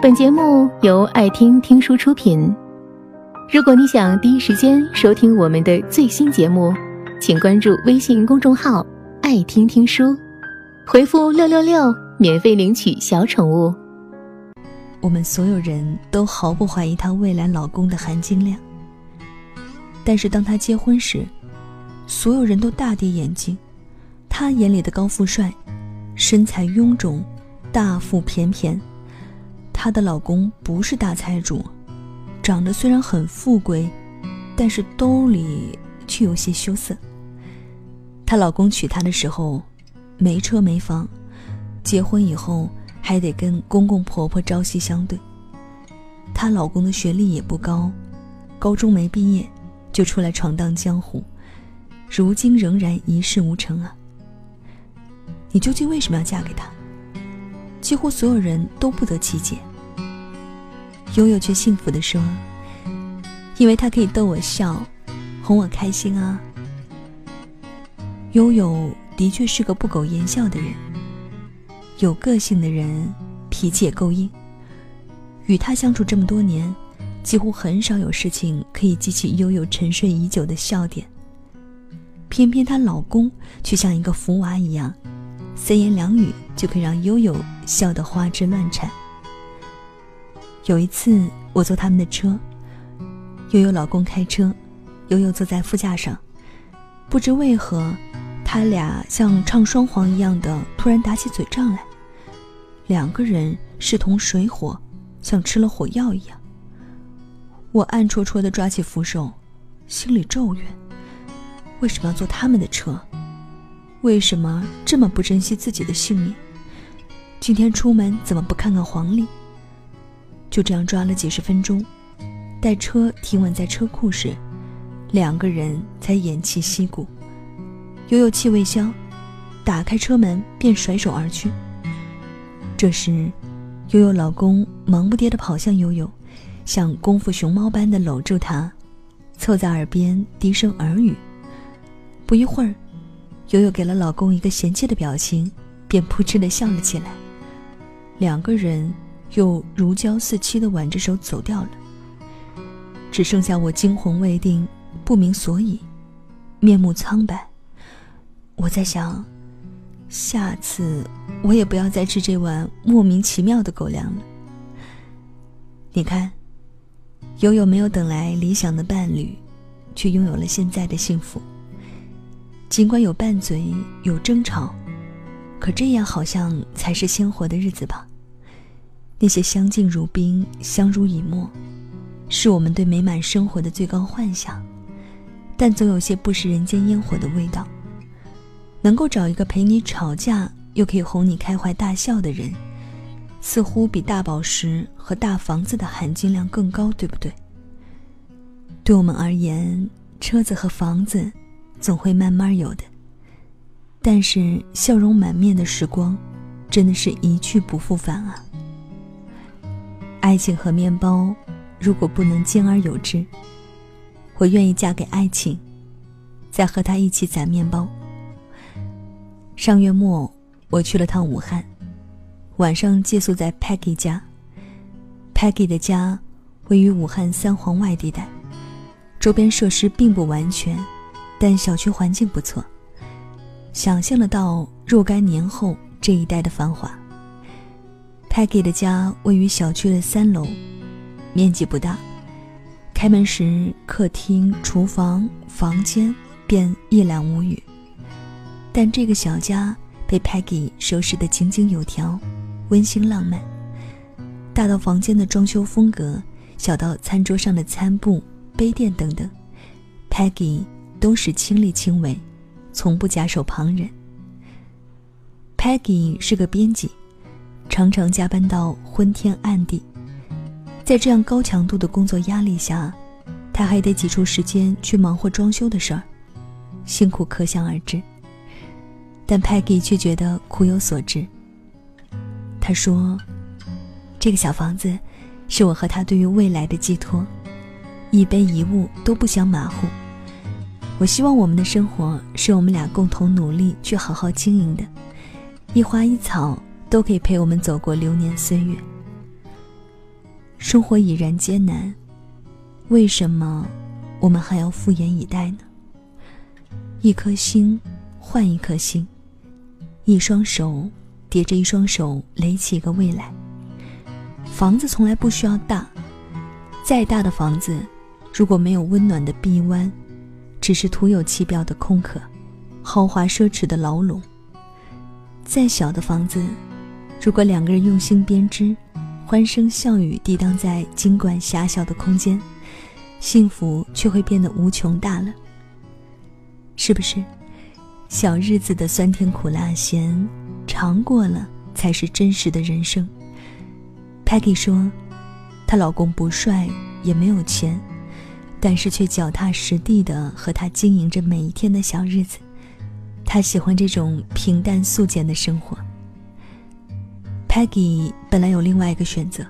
本节目由爱听听书出品。如果你想第一时间收听我们的最新节目，请关注微信公众号“爱听听书”，回复“六六六”免费领取小宠物。我们所有人都毫不怀疑她未来老公的含金量，但是当她结婚时，所有人都大跌眼镜。她眼里的高富帅，身材臃肿，大腹便便。她的老公不是大财主，长得虽然很富贵，但是兜里却有些羞涩。她老公娶她的时候，没车没房，结婚以后还得跟公公婆婆朝夕相对。她老公的学历也不高，高中没毕业就出来闯荡江湖，如今仍然一事无成啊。你究竟为什么要嫁给他？几乎所有人都不得其解。悠悠却幸福地说：“因为他可以逗我笑，哄我开心啊。”悠悠的确是个不苟言笑的人，有个性的人，脾气也够硬。与他相处这么多年，几乎很少有事情可以激起悠悠沉睡已久的笑点。偏偏她老公却像一个福娃一样，三言两语就可以让悠悠笑得花枝乱颤。有一次，我坐他们的车，悠悠老公开车，悠悠坐在副驾上。不知为何，他俩像唱双簧一样的突然打起嘴仗来，两个人势同水火，像吃了火药一样。我暗戳戳的抓起扶手，心里咒怨：为什么要坐他们的车？为什么这么不珍惜自己的性命？今天出门怎么不看看黄历？就这样抓了几十分钟，待车停稳在车库时，两个人才偃旗息鼓。悠悠气未消，打开车门便甩手而去。这时，悠悠老公忙不迭地跑向悠悠，像功夫熊猫般的搂住她，凑在耳边低声耳语。不一会儿，悠悠给了老公一个嫌弃的表情，便扑哧地笑了起来。两个人。又如胶似漆的挽着手走掉了，只剩下我惊魂未定，不明所以，面目苍白。我在想，下次我也不要再吃这碗莫名其妙的狗粮了。你看，悠悠没有等来理想的伴侣，却拥有了现在的幸福。尽管有拌嘴，有争吵，可这样好像才是鲜活的日子吧。那些相敬如宾、相濡以沫，是我们对美满生活的最高幻想，但总有些不食人间烟火的味道。能够找一个陪你吵架又可以哄你开怀大笑的人，似乎比大宝石和大房子的含金量更高，对不对？对我们而言，车子和房子总会慢慢有的，但是笑容满面的时光，真的是一去不复返啊！爱情和面包，如果不能兼而有之，我愿意嫁给爱情，再和他一起攒面包。上月末，我去了趟武汉，晚上借宿在 Peggy 家。Peggy 的家位于武汉三环外地带，周边设施并不完全，但小区环境不错，想象得到若干年后这一带的繁华。Peggy 的家位于小区的三楼，面积不大。开门时，客厅、厨房、房间便一览无余。但这个小家被 Peggy 收拾得井井有条，温馨浪漫。大到房间的装修风格，小到餐桌上的餐布、杯垫等等，Peggy 都是亲力亲为，从不假手旁人。Peggy 是个编辑。常常加班到昏天暗地，在这样高强度的工作压力下，他还得挤出时间去忙活装修的事儿，辛苦可想而知。但 Peggy 却觉得苦有所值。他说：“这个小房子，是我和他对于未来的寄托，一杯一物都不想马虎。我希望我们的生活是我们俩共同努力去好好经营的，一花一草。”都可以陪我们走过流年岁月。生活已然艰难，为什么我们还要敷衍以待呢？一颗心换一颗心，一双手叠着一双手，垒起一个未来。房子从来不需要大，再大的房子，如果没有温暖的臂弯，只是徒有其表的空壳，豪华奢侈的牢笼。再小的房子，如果两个人用心编织，欢声笑语抵挡在尽管狭小的空间，幸福却会变得无穷大了。是不是？小日子的酸甜苦辣咸，尝过了才是真实的人生。Peggy 说：“她老公不帅，也没有钱，但是却脚踏实地的和她经营着每一天的小日子。她喜欢这种平淡素简的生活。”Peggy 本来有另外一个选择，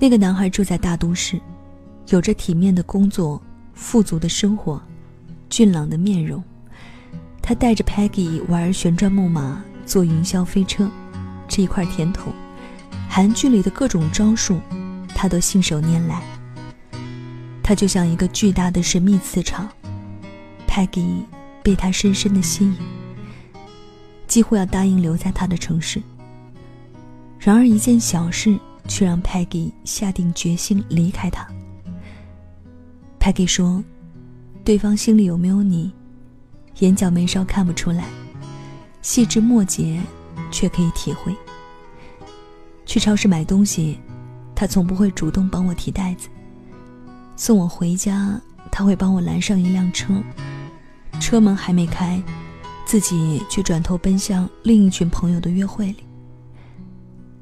那个男孩住在大都市，有着体面的工作、富足的生活、俊朗的面容。他带着 Peggy 玩旋转木马、坐云霄飞车，吃一块甜筒。韩剧里的各种招数，他都信手拈来。他就像一个巨大的神秘磁场，Peggy 被他深深的吸引，几乎要答应留在他的城市。然而一件小事却让 Peggy 下定决心离开他。Peggy 说：“对方心里有没有你，眼角眉梢看不出来，细枝末节却可以体会。”去超市买东西，他从不会主动帮我提袋子。送我回家，他会帮我拦上一辆车，车门还没开，自己却转头奔向另一群朋友的约会里。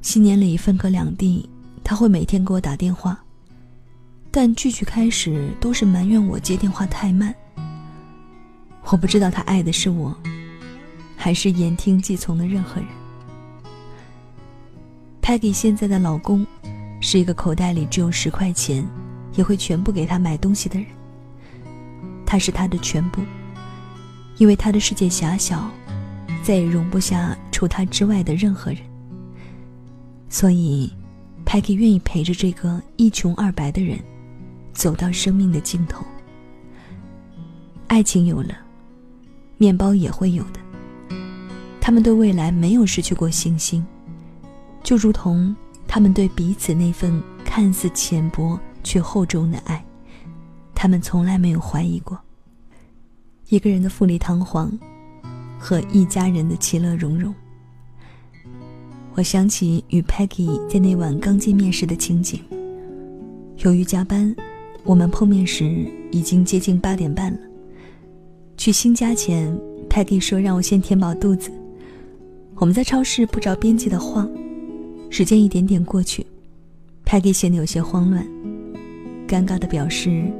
新年里分隔两地，他会每天给我打电话，但句句开始都是埋怨我接电话太慢。我不知道他爱的是我，还是言听计从的任何人。Peggy 现在的老公，是一个口袋里只有十块钱，也会全部给他买东西的人。他是他的全部，因为他的世界狭小，再也容不下除他之外的任何人。所以，Peggy 愿意陪着这个一穷二白的人，走到生命的尽头。爱情有了，面包也会有的。他们对未来没有失去过信心。就如同他们对彼此那份看似浅薄却厚重的爱，他们从来没有怀疑过。一个人的富丽堂皇，和一家人的其乐融融。我想起与 Peggy 在那晚刚见面时的情景。由于加班，我们碰面时已经接近八点半了。去新家前，Peggy 说让我先填饱肚子。我们在超市不着边际的晃。时间一点点过去，Peggy 显得有些慌乱，尴尬的表示：“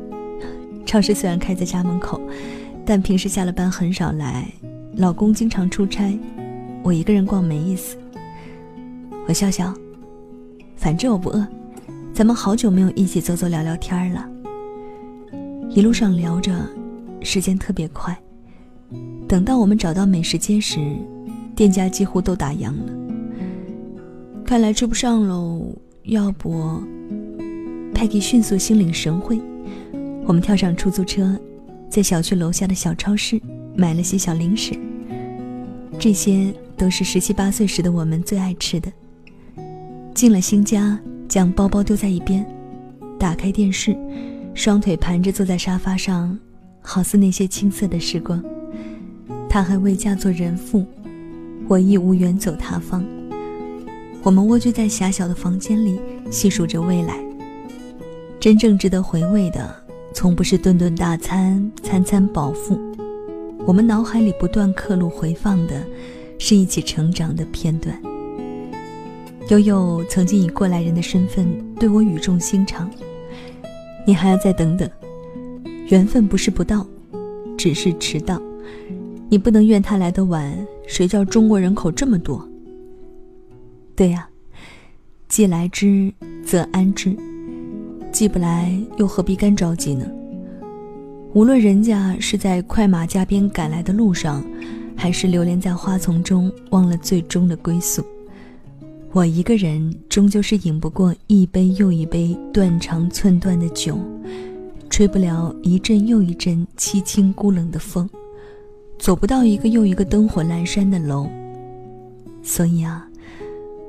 超市虽然开在家门口，但平时下了班很少来，老公经常出差，我一个人逛没意思。”我笑笑，反正我不饿，咱们好久没有一起走走聊聊天了。一路上聊着，时间特别快，等到我们找到美食街时，店家几乎都打烊了。看来吃不上喽，要不，Peggy 迅速心领神会，我们跳上出租车，在小区楼下的小超市买了些小零食。这些都是十七八岁时的我们最爱吃的。进了新家，将包包丢在一边，打开电视，双腿盘着坐在沙发上，好似那些青涩的时光。他还未嫁做人妇，我亦无远走他方。我们蜗居在狭小的房间里，细数着未来。真正值得回味的，从不是顿顿大餐、餐餐饱腹。我们脑海里不断刻录回放的，是一起成长的片段。悠悠曾经以过来人的身份对我语重心长：“你还要再等等，缘分不是不到，只是迟到。你不能怨他来的晚，谁叫中国人口这么多。”对呀，既来之则安之，既不来又何必干着急呢？无论人家是在快马加鞭赶来的路上，还是流连在花丛中忘了最终的归宿，我一个人终究是饮不过一杯又一杯断肠寸断的酒，吹不了一阵又一阵凄清孤冷的风，走不到一个又一个灯火阑珊的楼。所以啊，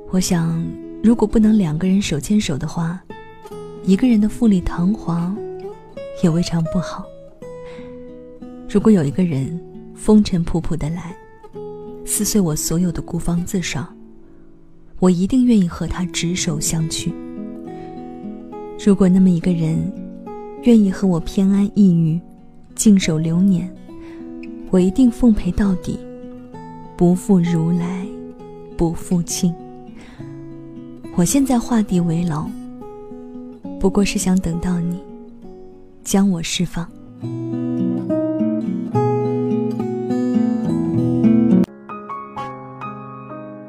我想，如果不能两个人手牵手的话，一个人的富丽堂皇，也未尝不好。如果有一个人风尘仆仆的来，撕碎我所有的孤芳自赏。我一定愿意和他执手相去。如果那么一个人，愿意和我偏安一隅，静守流年，我一定奉陪到底，不负如来，不负卿。我现在画地为牢，不过是想等到你，将我释放。